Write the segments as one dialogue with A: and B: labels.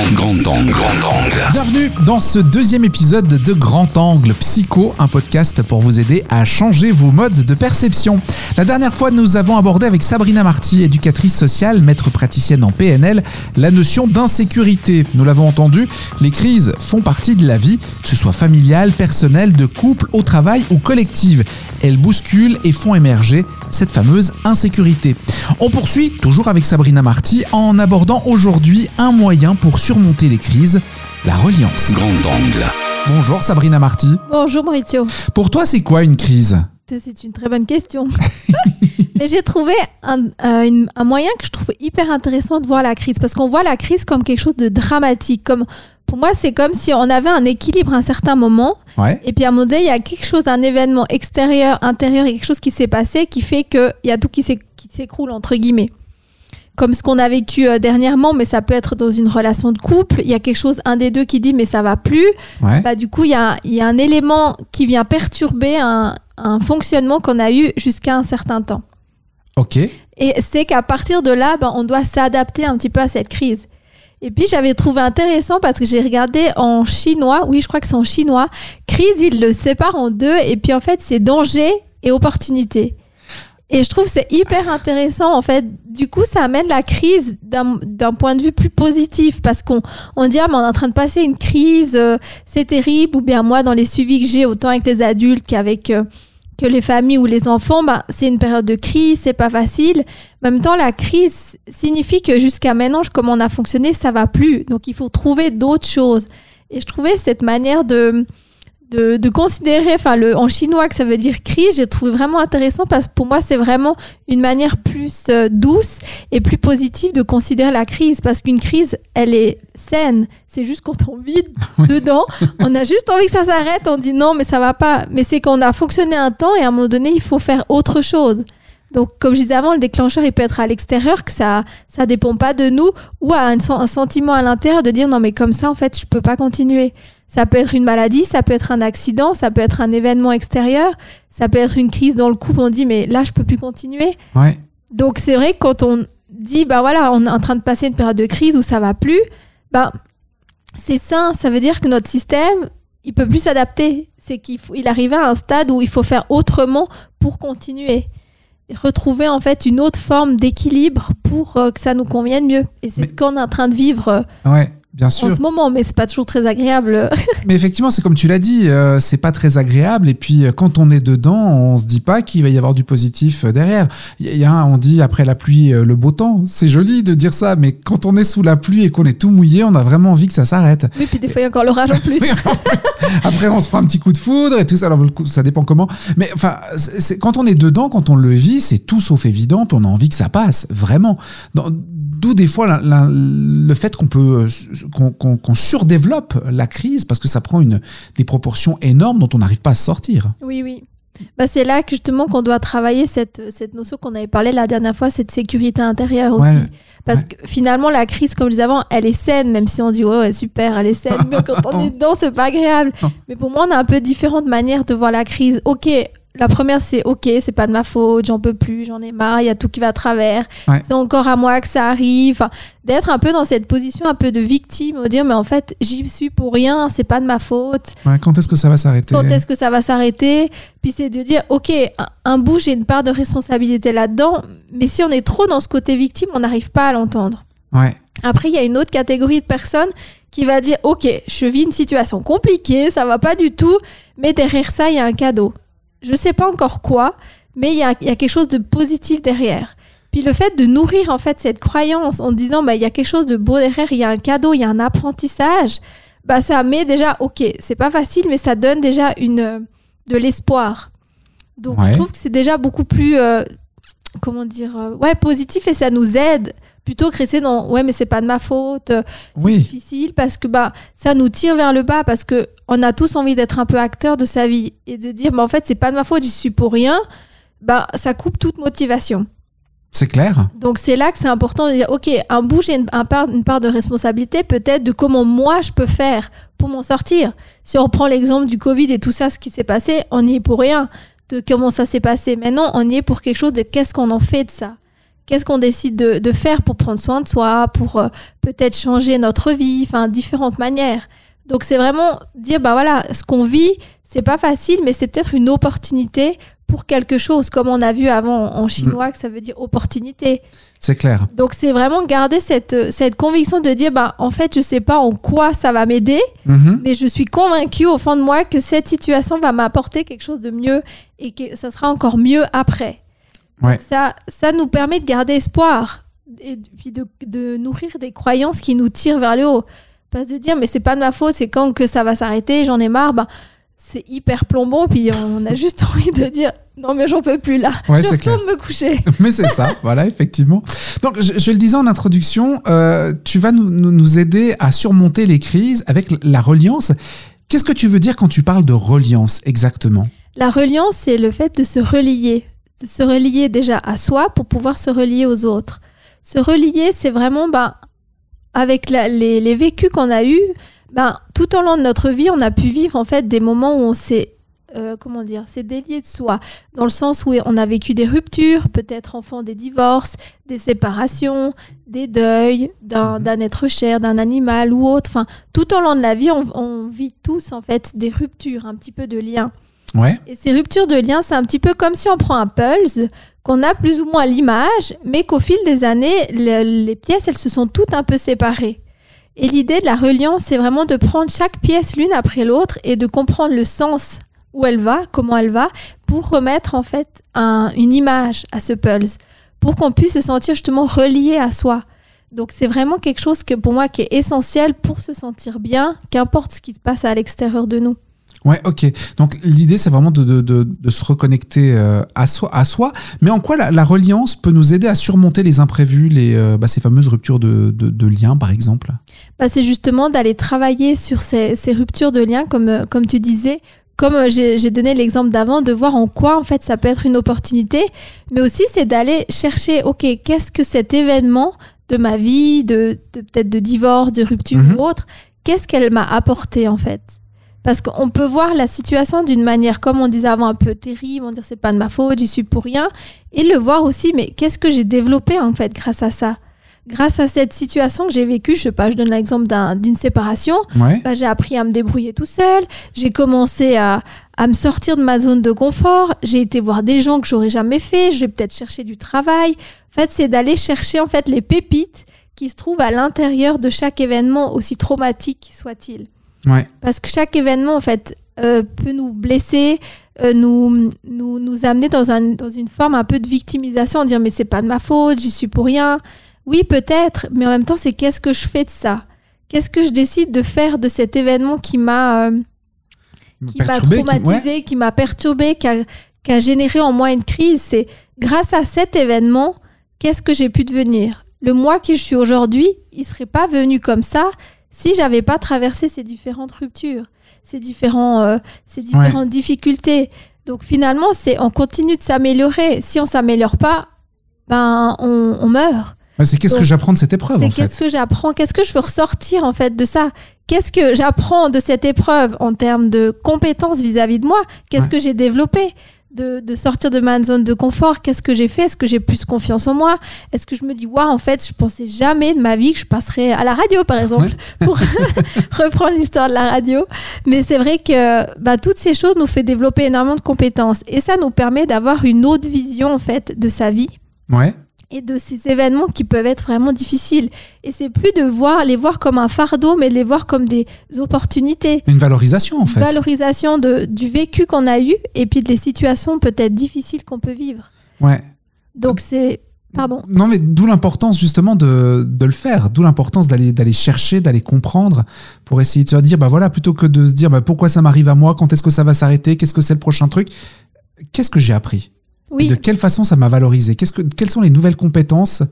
A: Grand, grand angle. Grand angle.
B: Bienvenue dans ce deuxième épisode de Grand Angle Psycho, un podcast pour vous aider à changer vos modes de perception. La dernière fois, nous avons abordé avec Sabrina Marty, éducatrice sociale, maître praticienne en PNL, la notion d'insécurité. Nous l'avons entendu, les crises font partie de la vie, que ce soit familiale, personnelle, de couple, au travail ou collective. Elles bousculent et font émerger cette fameuse insécurité. On poursuit toujours avec Sabrina Marty en abordant aujourd'hui un moyen pour surmonter les crises, la reliance.
A: Grand angle.
B: Bonjour Sabrina Marty.
C: Bonjour Maurizio.
B: Pour toi, c'est quoi une crise?
C: C'est une très bonne question. Mais j'ai trouvé un, euh, une- un moyen que je trouve hyper intéressant de voir la crise. Parce qu'on voit la crise comme quelque chose de dramatique. Comme, pour moi, c'est comme si on avait un équilibre à un certain moment.
B: Ouais.
C: Et puis à un moment donné, il y a quelque chose, un événement extérieur, intérieur, il y a quelque chose qui s'est passé qui fait qu'il y a tout qui s'écroule, entre guillemets. Comme ce qu'on a vécu euh, dernièrement, mais ça peut être dans une relation de couple. Il y a quelque chose, un des deux qui dit mais ça va plus.
B: Ouais.
C: Bah, du coup, il y a, il y a un élément qui vient perturber un, un fonctionnement qu'on a eu jusqu'à un certain temps.
B: Ok.
C: Et c'est qu'à partir de là, ben, on doit s'adapter un petit peu à cette crise. Et puis j'avais trouvé intéressant parce que j'ai regardé en chinois, oui je crois que c'est en chinois, crise il le sépare en deux et puis en fait c'est danger et opportunité. Et je trouve c'est hyper intéressant en fait. Du coup ça amène la crise d'un d'un point de vue plus positif parce qu'on on dit ah mais on est en train de passer une crise, euh, c'est terrible ou bien moi dans les suivis que j'ai autant avec les adultes qu'avec euh, que les familles ou les enfants, bah, c'est une période de crise, c'est pas facile. En même temps, la crise signifie que jusqu'à maintenant, comme on a fonctionné, ça va plus. Donc, il faut trouver d'autres choses. Et je trouvais cette manière de, de, de considérer, enfin, le, en chinois, que ça veut dire crise, j'ai trouvé vraiment intéressant parce que pour moi, c'est vraiment une manière plus euh, douce et plus positive de considérer la crise. Parce qu'une crise, elle est saine. C'est juste quand on vit dedans, on a juste envie que ça s'arrête, on dit non, mais ça va pas. Mais c'est qu'on a fonctionné un temps et à un moment donné, il faut faire autre chose. Donc, comme je disais avant, le déclencheur, il peut être à l'extérieur, que ça ça dépend pas de nous, ou à un, un sentiment à l'intérieur de dire non, mais comme ça, en fait, je peux pas continuer. Ça peut être une maladie, ça peut être un accident, ça peut être un événement extérieur, ça peut être une crise dans le couple, on dit mais là, je peux plus continuer.
B: Ouais.
C: Donc c'est vrai que quand on dit bah voilà, on est en train de passer une période de crise où ça va plus, bah c'est ça, ça veut dire que notre système, il peut plus s'adapter. C'est qu'il faut, il arrive à un stade où il faut faire autrement pour continuer. Et retrouver en fait une autre forme d'équilibre pour euh, que ça nous convienne mieux. Et c'est ce qu'on est en train de vivre euh,
B: Ouais. Bien sûr.
C: en ce moment, mais c'est pas toujours très agréable.
B: Mais effectivement, c'est comme tu l'as dit, euh, c'est pas très agréable. Et puis, euh, quand on est dedans, on se dit pas qu'il va y avoir du positif euh, derrière. Il y a- un, on dit après la pluie, euh, le beau temps. C'est joli de dire ça, mais quand on est sous la pluie et qu'on est tout mouillé, on a vraiment envie que ça s'arrête.
C: oui, puis des fois il y a encore l'orage en plus.
B: Après, on se prend un petit coup de foudre et tout ça. Alors, ça dépend comment. Mais enfin, c'est- quand on est dedans, quand on le vit, c'est tout sauf évident. Puis on a envie que ça passe, vraiment. Dans- D'où des fois la- la- le fait qu'on peut euh, qu'on, surdéveloppe la crise parce que ça prend une, des proportions énormes dont on n'arrive pas à sortir.
C: Oui, oui. Bah, c'est là que justement qu'on doit travailler cette, cette notion qu'on avait parlé la dernière fois, cette sécurité intérieure aussi. Parce
B: ouais.
C: que finalement, la crise, comme je disais avant, elle est saine, même si on dit ouais, ouais super, elle est saine, mais quand on est dedans, c'est pas agréable.
B: Non.
C: Mais pour moi, on a un peu différentes manières de voir la crise. Ok, la première, c'est ok, c'est pas de ma faute, j'en peux plus, j'en ai marre, il y a tout qui va à travers,
B: Ouais.
C: c'est encore à moi que ça arrive. Enfin, D'être un peu dans cette position un peu de victime, de dire mais en fait, j'y suis pour rien, c'est pas de ma faute.
B: Ouais, quand est-ce que ça va s'arrêter?
C: Quand est-ce que ça va s'arrêter? Puis c'est de dire, ok, un, un bout, j'ai une part de responsabilité là-dedans, mais si on est trop dans ce côté victime, on n'arrive pas à l'entendre.
B: Ouais,
C: Après, il y a une autre catégorie de personnes qui va dire, ok, je vis une situation compliquée, ça va pas du tout, mais derrière ça, il y a un cadeau. Je sais pas encore quoi, mais il y a, il y a quelque chose de positif derrière. Puis le fait de nourrir en fait cette croyance en disant bah il y a quelque chose de beau derrière, il y a un cadeau, il y a un apprentissage, bah ça met déjà ok, c'est pas facile mais ça donne déjà une euh, de l'espoir. Donc
B: Ouais.
C: je trouve que c'est déjà beaucoup plus euh, comment dire euh, ouais positif et ça nous aide plutôt que rester dans ouais mais c'est pas de ma faute, euh, c'est
B: oui,
C: difficile parce que bah ça nous tire vers le bas parce que on a tous envie d'être un peu acteur de sa vie et de dire bah en fait c'est pas de ma faute, j'y suis pour rien. Bah ça coupe toute motivation.
B: c'est clair.
C: Donc c'est là que c'est important de dire, ok, un bout, j'ai une, un part, une part de responsabilité peut-être de comment moi je peux faire pour m'en sortir. Si on prend l'exemple du Covid et tout ça, ce qui s'est passé, on y est pour rien de comment ça s'est passé. Maintenant, on y est pour quelque chose de qu'est-ce qu'on en fait de ça? Qu'est-ce qu'on décide de, de, faire pour prendre soin de soi, pour euh, peut-être changer notre vie, enfin différentes manières. Donc c'est vraiment dire bah voilà, ce qu'on vit, c'est pas facile, mais c'est peut-être une opportunité pour quelque chose, comme on a vu avant en chinois, mm. que ça veut dire opportunité.
B: C'est clair.
C: Donc c'est vraiment garder cette, cette conviction de dire, bah, en fait, je sais pas en quoi ça va m'aider, mm-hmm. mais je suis convaincue au fond de moi que cette situation va m'apporter quelque chose de mieux et que ça sera encore mieux après.
B: Ouais.
C: ça, ça nous permet de garder espoir et puis de, de nourrir des croyances qui nous tirent vers le haut. Pas de dire, mais c'est pas de ma faute, c'est quand que ça va s'arrêter, j'en ai marre. Ben, c'est hyper plombant, puis on a juste envie de dire non, mais j'en peux plus là. je retourne me coucher.
B: mais c'est ça, voilà, effectivement. Donc, je, le disais en introduction, euh, tu vas nous, nous, aider à surmonter les crises avec la reliance. Qu'est-ce que tu veux dire quand tu parles de reliance exactement?
C: La reliance, c'est le fait de se relier. De se relier déjà à soi pour pouvoir se relier aux autres. Se relier, c'est vraiment bah, avec les, les, vécus qu'on a eus, ben, tout au long de notre vie, on a pu vivre en fait des moments où on s'est euh, comment dire, s'est délié de soi, dans le sens où on a vécu des ruptures, peut-être enfant des divorces, des séparations, des deuils d'un mhm. être cher, d'un animal ou autre. Enfin, tout au long de la vie, on, on, vit tous en fait des ruptures, un petit peu de liens. Et ces ruptures de liens, c'est un petit peu comme si on prend un pulse qu'on a plus ou moins l'image, mais qu'au fil des années, les pièces, elles se sont toutes un peu séparées. Et l'idée de la reliance, c'est vraiment de prendre chaque pièce l'une après l'autre et de comprendre le sens où elle va, comment elle va, pour remettre en fait une image à ce pulse, pour qu'on puisse se sentir justement relié à soi. Donc c'est vraiment quelque chose que pour moi qui est essentiel pour se sentir bien, qu'importe ce qui se passe à l'extérieur de nous.
B: Ouais, ok. Donc l'idée, c'est vraiment de, de, de, se reconnecter euh, à, soi, à soi. Mais en quoi la, la, reliance peut nous aider à surmonter les imprévus, les, euh, bah, ces fameuses ruptures de, de liens, par exemple?
C: Bah, C'est justement d'aller travailler sur ces, ces, ruptures de liens, comme, euh, comme tu disais, comme j'ai donné l'exemple d'avant, de voir en quoi en fait ça peut être une opportunité, mais aussi c'est d'aller chercher, ok, qu'est-ce que cet événement de ma vie, de, de peut-être de divorce, de rupture mhm. ou autre, qu'est-ce qu'elle m'a apporté en fait? Parce qu'on peut voir la situation d'une manière, comme on disait avant, un peu terrible, on dit c'est pas de ma faute, j'y suis pour rien, et le voir aussi, mais qu'est-ce que j'ai développé en fait grâce à ça? Grâce à cette situation que j'ai vécue, je sais pas, je donne l'exemple d'une séparation, bah, j'ai appris à me débrouiller tout seul, j'ai commencé à, à, me sortir de ma zone de confort, j'ai été voir des gens que j'aurais jamais fait, j'ai peut-être cherché du travail. En fait, c'est d'aller chercher en fait les pépites qui se trouvent à l'intérieur de chaque événement, aussi traumatique soit-il. Parce que chaque événement, en fait, euh, peut nous blesser, euh, nous, nous, nous amener dans, un, dans une forme un peu de victimisation, en dire mais c'est pas de ma faute, j'y suis pour rien. Oui, peut-être, mais en même temps, c'est qu'est-ce que je fais de ça? Qu'est-ce que je décide de faire de cet événement qui m'a euh, qui m'a traumatisé, qui, m'a perturbé, qui a, qui a généré en moi une crise? C'est grâce à cet événement, qu'est-ce que j'ai pu devenir? Le moi qui je suis aujourd'hui, il serait pas venu comme ça si j'avais pas traversé ces différentes ruptures, ces, différents, euh, ces différentes difficultés. Donc finalement, c'est on continue de s'améliorer. Si on s'améliore pas, ben on, meurt.
B: c'est qu'est-ce que j'apprends de cette épreuve
C: C'est qu'est-ce que j'apprends Qu'est-ce que je veux ressortir en fait de ça? Qu'est-ce que j'apprends de cette épreuve en termes de compétences vis-à-vis de moi? Qu'est-ce que j'ai développé? De, sortir de ma zone de confort. Qu'est-ce que j'ai fait? Est-ce que j'ai plus confiance en moi? Est-ce que je me dis, waouh, en fait, je pensais jamais de ma vie que je passerais à la radio, par exemple, pour reprendre l'histoire de la radio. Mais c'est vrai que bah, toutes ces choses nous fait développer énormément de compétences et ça nous permet d'avoir une autre vision, en fait, de sa vie.
B: Ouais
C: et de ces événements qui peuvent être vraiment difficiles. Et c'est plus de voir les voir comme un fardeau, mais de les voir comme des opportunités.
B: Une valorisation en fait.
C: Une valorisation de, du vécu qu'on a eu et puis des situations peut-être difficiles qu'on peut vivre.
B: Ouais.
C: Donc c'est Pardon.
B: Non, mais d'où l'importance justement de, de le faire, d'où l'importance d'aller d'aller chercher, d'aller comprendre, pour essayer de se dire, bah voilà, plutôt que de se dire, bah pourquoi ça m'arrive à moi, quand est-ce que ça va s'arrêter, qu'est-ce que c'est le prochain truc, qu'est-ce que j'ai appris? De quelle façon ça m'a valorisé? Qu'est-ce que, Quelles sont les nouvelles compétences?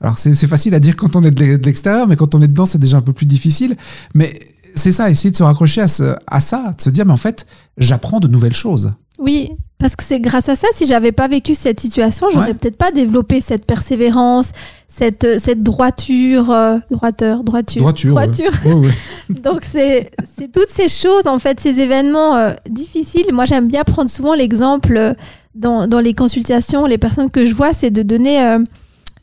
B: Alors, c'est facile à dire quand on est de l'extérieur, mais quand on est dedans, c'est déjà un peu plus difficile. Mais c'est ça, essayer de se raccrocher à, ce, à ça, de se dire, mais en fait, j'apprends de nouvelles choses.
C: Oui, parce que c'est grâce à ça, si j'avais pas vécu cette situation, j'aurais peut-être pas développé cette persévérance, cette, euh, cette droiture, euh, droiteur, droiture.
B: Droiture.
C: droiture. Donc c'est toutes ces choses, en fait, ces événements euh, difficiles. Moi, j'aime bien prendre souvent l'exemple dans, les consultations, les personnes que je vois, c'est de donner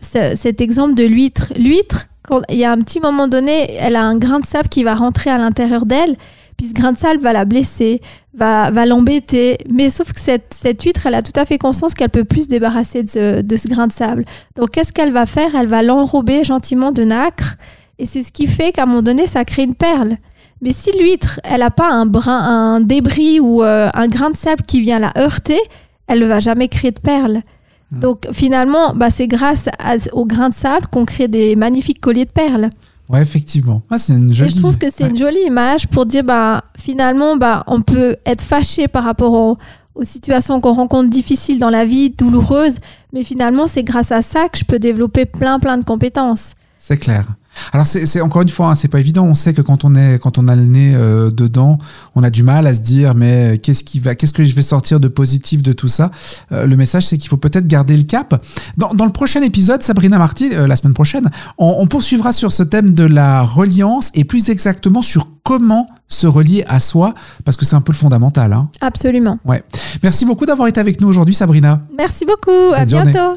C: ce- cet exemple de l'huître. L'huître, il y a un petit moment donné, elle a un grain de sable qui va rentrer à l'intérieur d'elle, puis ce grain de sable va la blesser, va, l'embêter. Mais sauf que cette, huître, elle a tout à fait conscience qu'elle peut plus se débarrasser de ce, grain de sable. Donc qu'est-ce qu'elle va faire? Elle va l'enrober gentiment de nacre, et c'est ce qui fait qu'à un moment donné, ça crée une perle. Mais si l'huître, elle n'a pas un débris ou euh, un grain de sable qui vient la heurter, elle ne va jamais créer de perles.
B: Hmm.
C: Donc finalement, bah, c'est grâce à- au grain de sable qu'on crée des magnifiques colliers de perles.
B: Ouais, effectivement. Ah, c'est une
C: Et
B: jolie.
C: je trouve que c'est
B: Ouais.
C: une jolie image pour dire bah, finalement, bah, on peut être fâché par rapport au- aux situations qu'on rencontre difficiles dans la vie, douloureuses, mais finalement, c'est grâce à ça que je peux développer plein, plein de compétences.
B: C'est clair. Alors c'est encore une fois, hein, c'est pas évident. On sait que quand on est quand on a le nez euh, dedans, on a du mal à se dire mais qu'est-ce qui va, qu'est-ce que je vais sortir de positif de tout ça? Euh, le message c'est qu'il faut peut-être garder le cap. Dans, dans le prochain épisode, Sabrina Marty, euh, la semaine prochaine, on, on poursuivra sur ce thème de la reliance et plus exactement sur comment se relier à soi parce que c'est un peu le fondamental. Hein.
C: Absolument.
B: Merci beaucoup d'avoir été avec nous aujourd'hui, Sabrina.
C: Merci beaucoup. À
B: journée.
C: bientôt.